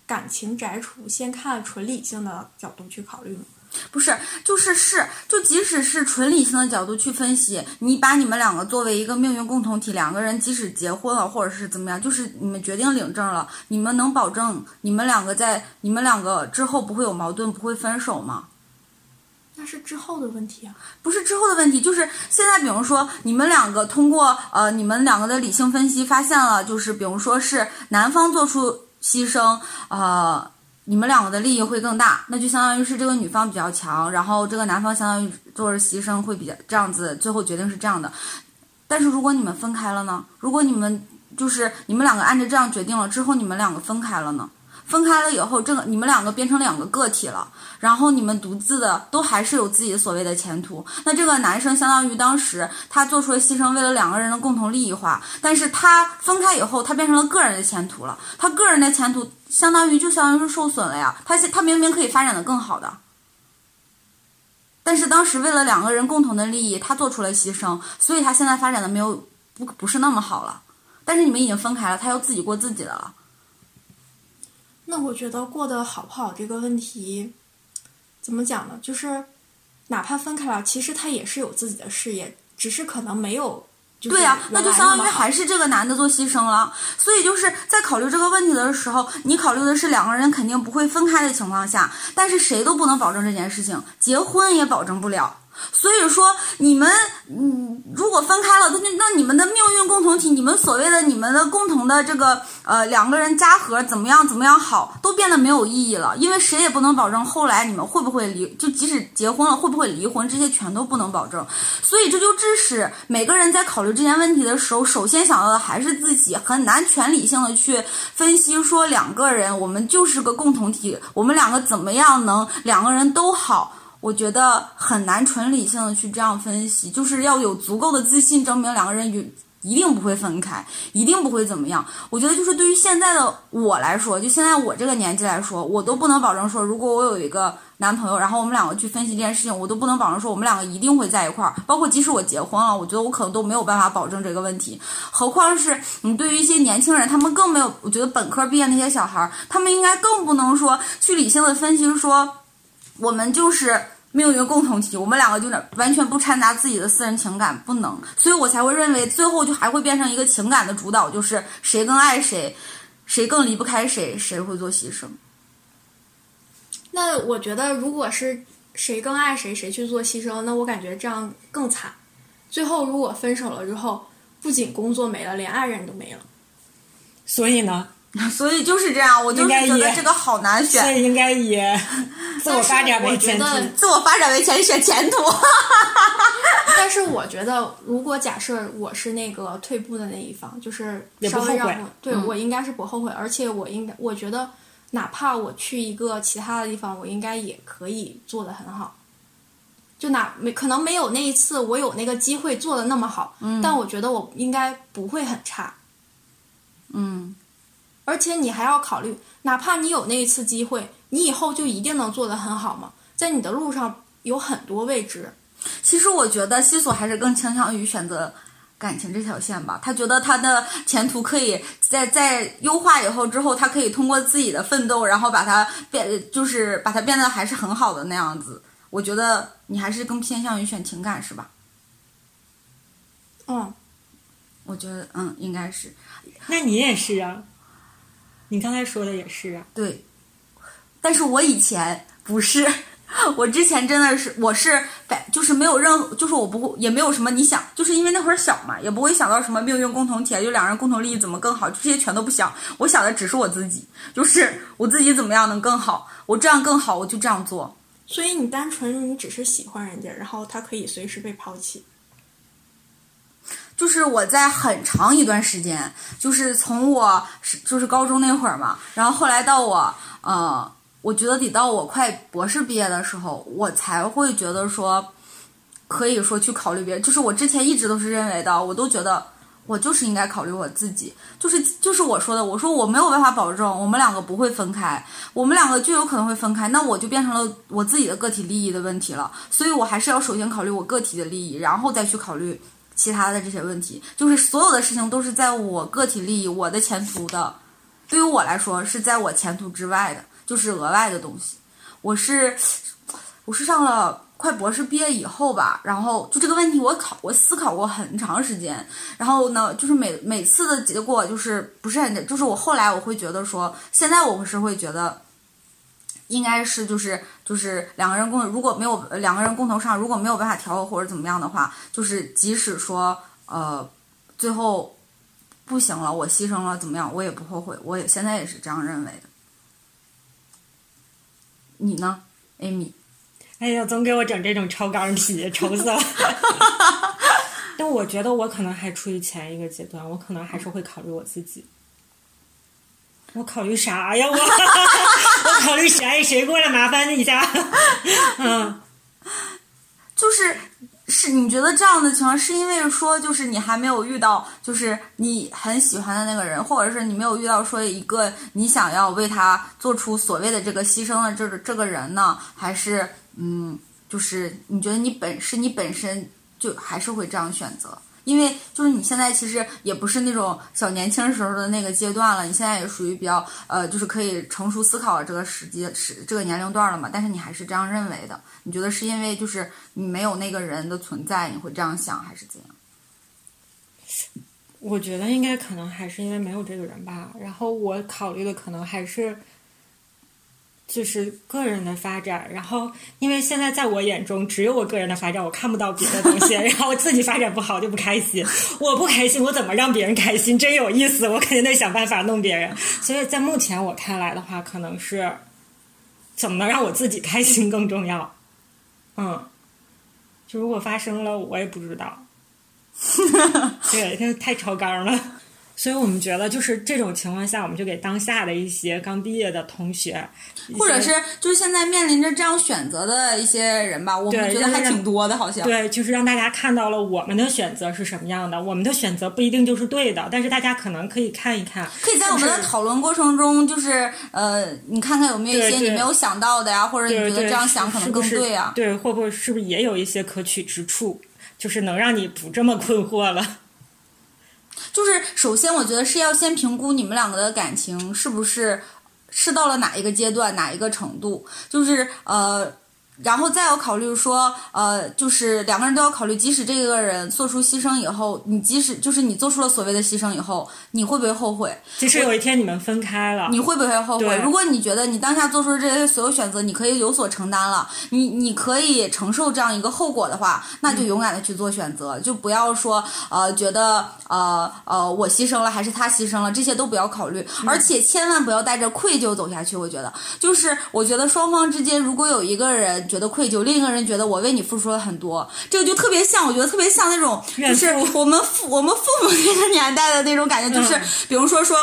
感情摘除，先看纯理性的角度去考虑吗？不是，就是是，就即使是纯理性的角度去分析，你把你们两个作为一个命运共同体，两个人即使结婚了，或者是怎么样，就是你们决定领证了，你们能保证你们两个在你们两个之后不会有矛盾，不会分手吗？那是之后的问题啊。不是之后的问题，就是现在，比如说你们两个通过呃你们两个的理性分析发现了，就是比如说是男方做出牺牲，呃，你们两个的利益会更大，那就相当于是这个女方比较强，然后这个男方相当于做着牺牲会比较这样子，最后决定是这样的。但是如果你们分开了呢？如果你们就是你们两个按照这样决定了之后，你们两个分开了呢？分开了以后，这个你们两个变成两个个体了，然后你们独自的都还是有自己所谓的前途。那这个男生相当于当时他做出了牺牲，为了两个人的共同利益化，但是他分开以后，他变成了个人的前途了。他个人的前途相当于就相当于是受损了呀。他他明明可以发展的更好的，但是当时为了两个人共同的利益，他做出了牺牲，所以他现在发展的没有不不是那么好了。但是你们已经分开了，他又自己过自己的了。那我觉得过得好不好这个问题，怎么讲呢？就是哪怕分开了，其实他也是有自己的事业，只是可能没有对呀、那就相当于还是这个男的做牺牲了。所以就是在考虑这个问题的时候，你考虑的是两个人肯定不会分开的情况下，但是谁都不能保证这件事情，结婚也保证不了。所以说，你们嗯，如果分开了，那那你们的命运共同体，你们所谓的你们的共同的这个呃两个人加和怎么样怎么样好，都变得没有意义了，因为谁也不能保证后来你们会不会离，就即使结婚了会不会离婚，这些全都不能保证。所以这就致使每个人在考虑这件问题的时候，首先想到的还是自己，很难全理性的去分析说两个人我们就是个共同体，我们两个怎么样能两个人都好。我觉得很难纯理性的去这样分析，就是要有足够的自信，证明两个人与一定不会分开，一定不会怎么样。我觉得就是对于现在的我来说，就现在我这个年纪来说，我都不能保证说，如果我有一个男朋友，然后我们两个去分析这件事情，我都不能保证说我们两个一定会在一块儿。包括即使我结婚了，我觉得我可能都没有办法保证这个问题。何况是你对于一些年轻人，他们更没有，我觉得本科毕业那些小孩儿，他们应该更不能说去理性的分析说。我们就是命运共同体，我们两个就是完全不掺杂自己的私人情感，不能，所以我才会认为最后就还会变成一个情感的主导，就是谁更爱谁，谁更离不开谁，谁会做牺牲。那我觉得，如果是谁更爱谁，谁去做牺牲，那我感觉这样更惨。最后如果分手了之后，不仅工作没了，连爱人都没了。所以呢，所以就是这样，我就是觉得这个好难选所选，以应该以 自我发展为前提。但是我觉得自我发展为前选前途。但是我觉得，如果假设我是那个退步的那一方，就是稍微让我对、我应该是不后悔，而且我应该我觉得，哪怕我去一个其他的地方，我应该也可以做得很好。就哪没可能没有那一次我有那个机会做的那么好，但我觉得我应该不会很差。嗯，而且你还要考虑，哪怕你有那一次机会，你以后就一定能做得很好吗？在你的路上有很多未知。其实我觉得西索还是更倾向于选择感情这条线吧。他觉得他的前途可以在在优化以后之后，他可以通过自己的奋斗，然后把它变，就是把它变得还是很好的那样子。我觉得你还是更偏向于选情感是吧？嗯，我觉得嗯，应该是那你也是啊，你刚才说的也是啊。对。但是我以前不是，我之前真的是我是百就是没有任何，就是我不会也没有什么你想，就是因为那会儿小嘛，也不会想到什么命运共同体，啊，就两人共同利益怎么更好，这些全都不想。我想的只是我自己，就是我自己怎么样能更好，我这样更好，我就这样做。所以你单纯你只是喜欢人家，然后他可以随时被抛弃。就是我在很长一段时间，就是从我是就是高中那会儿嘛，然后后来到我呃，我觉得得到我快博士毕业的时候，我才会觉得说，可以说去考虑别人。就是我之前一直都是认为的，我都觉得我就是应该考虑我自己，就是就是我说的，我说我没有办法保证我们两个不会分开，我们两个就有可能会分开，那我就变成了我自己的个体利益的问题了。所以我还是要首先考虑我个体的利益，然后再去考虑。其他的这些问题，就是所有的事情都是在我个体利益、我的前途的，对于我来说是在我前途之外的，就是额外的东西。我是我是上了快博士毕业以后吧，然后就这个问题我考我思考过很长时间，然后呢，就是每每次的结果就是不是很，就是我后来我会觉得说，现在我是会觉得。应该是就是就是两个人共如果没有两个人共同上如果没有办法调和或者怎么样的话，就是即使说呃最后不行了，我牺牲了怎么样，我也不后悔，我也现在也是这样认为的。你呢，Amy？哎呀，总给我整这种超纲题，愁死了。但我觉得我可能还处于前一个阶段，我可能还是会考虑我自己。我考虑啥呀？我 我考虑谁？谁过来麻烦一下？嗯，就是是你觉得这样的情况，是因为说就是你还没有遇到就是你很喜欢的那个人，或者是你没有遇到说一个你想要为他做出所谓的这个牺牲的这个这个人呢？还是嗯，就是你觉得你本是你本身就还是会这样选择？因为就是你现在其实也不是那种小年轻时候的那个阶段了，你现在也属于比较呃，就是可以成熟思考这个时机时这个年龄段了嘛。但是你还是这样认为的，你觉得是因为就是你没有那个人的存在，你会这样想，还是怎样？我觉得应该可能还是因为没有这个人吧。然后我考虑的可能还是就是个人的发展。然后因为现在在我眼中只有我个人的发展，我看不到别的东西。然后我自己发展不好就不开心，我不开心，我怎么让别人开心？真有意思，我肯定得想办法弄别人。所以在目前我看来的话，可能是怎么能让我自己开心更重要。嗯，就如果发生了，我也不知道。对，他太超纲了，所以我们觉得就是这种情况下，我们就给当下的一些刚毕业的同学，或者是就是现在面临着这样选择的一些人吧，我们觉得还挺多的，好像。对，就是让大家看到了我们的选择是什么样的。我们的选择不一定就是对的，但是大家可能可以看一看，可以在我们的讨论过程中，就是呃，你看看有没有一些你没有想到的呀，或者你觉得这样想可能更对啊。对，会不会是不是也有一些可取之处，就是能让你不这么困惑了？就是首先，我觉得是要先评估你们两个的感情是不是是到了哪一个阶段、哪一个程度，就是呃。然后再要考虑说，呃，就是两个人都要考虑，即使这个人做出牺牲以后，你即使就是你做出了所谓的牺牲以后，你会不会后悔？即使有一天你们分开了，你会不会后悔？如果你觉得你当下做出的这些所有选择，你可以有所承担了，你你可以承受这样一个后果的话，那就勇敢的去做选择，就不要说呃觉得呃呃我牺牲了还是他牺牲了，这些都不要考虑，而且千万不要带着愧疚走下去。我觉得，就是我觉得双方之间如果有一个人觉得愧疚，另一个人觉得我为你付出了很多，这个就特别像，我觉得特别像那种就是我们父我们父母那个年代的那种感觉，就是、嗯比如说说。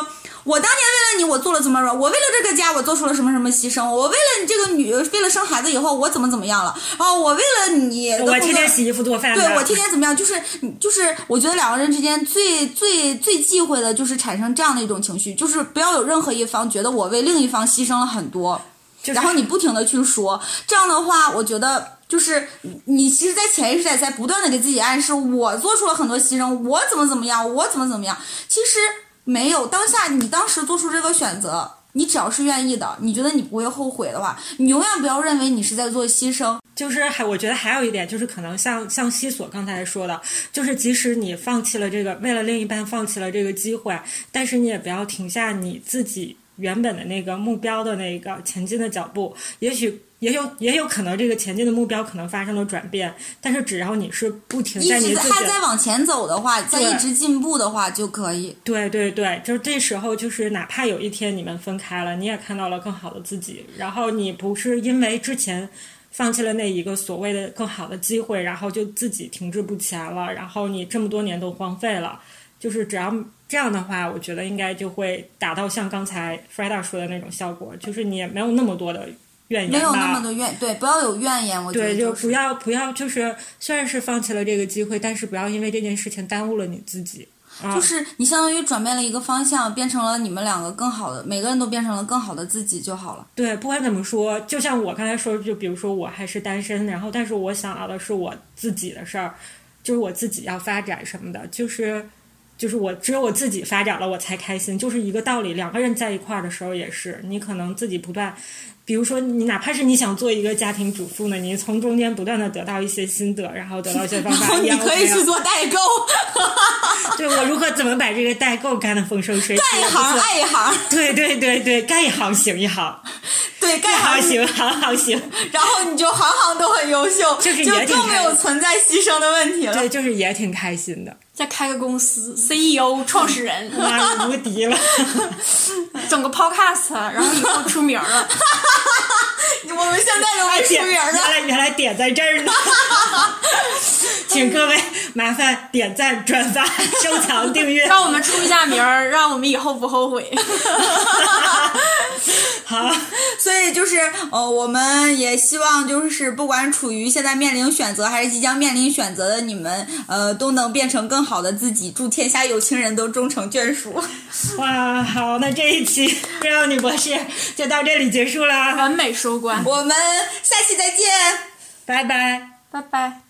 我当年为了你，我做了怎么着？我为了这个家，我做出了什么什么牺牲？我为了你这个女，为了生孩子以后，我怎么怎么样了？哦，我为了你的我天天洗衣服做饭，对我天天怎么样？就是就是，我觉得两个人之间最最最忌讳的就是产生这样的一种情绪，就是不要有任何一方觉得我为另一方牺牲了很多，就是然后你不停的去说，这样的话，我觉得。就是你你其实，在潜意识里在不断的给自己暗示，我做出了很多牺牲，我怎么怎么样，我怎么怎么样。其实没有，当下你当时做出这个选择，你只要是愿意的，你觉得你不会后悔的话，你永远不要认为你是在做牺牲。就是还我觉得还有一点就是可能像像西索刚才说的，就是即使你放弃了这个，为了另一半放弃了这个机会，但是你也不要停下你自己原本的那个目标的那个前进的脚步。也许也有也有可能这个前进的目标可能发生了转变，但是只要你是不停在你自己还在往前走的话，在一直进步的话就可以。对对对，就是这时候，就是哪怕有一天你们分开了，你也看到了更好的自己，然后你不是因为之前放弃了那一个所谓的更好的机会，然后就自己停滞不前了，然后你这么多年都荒废了，就是只要这样的话，我觉得应该就会达到像刚才 Freda 说的那种效果，就是你也没有那么多的怨言，没有那么多怨，对，不要有怨言。我觉得对，就不要不要，就是虽然是放弃了这个机会，但是不要因为这件事情耽误了你自己。啊就是你相当于转变了一个方向，变成了你们两个更好的，每个人都变成了更好的自己就好了。对，不管怎么说，就像我刚才说，就比如说我还是单身，然后但是我想要的是我自己的事儿，就是我自己要发展什么的，就是就是我只有我自己发展了，我才开心，就是一个道理。两个人在一块儿的时候也是，你可能自己不断。比如说，你哪怕是你想做一个家庭主妇呢，你从中间不断的得到一些心得，然后得到一些方法，然后你也可以去做代购，对我如何怎么把这个代购干得风生水起？干一行爱一行，对对对对，干一行行一行，对，干一行行行行。然后你就行行都很优秀，就更没有存在牺牲的问题了。对，就是也挺开心的，再开个公司，CEO 创始人，那，无敌了！整个 Podcast，然后以后出名了。我们现在都没出名点原呢。来原来点在这儿呢，请各位麻烦点赞、转发、收藏、订阅。让我们出一下名儿，让我们以后不后悔。好，所以就是呃，我们也希望就是不管处于现在面临选择还是即将面临选择的你们，呃，都能变成更好的自己。祝天下有情人都终成眷属。哇，好，那这一期《不要女博士》就到这里结束了，完美收官，我们下期再见。拜拜。拜拜。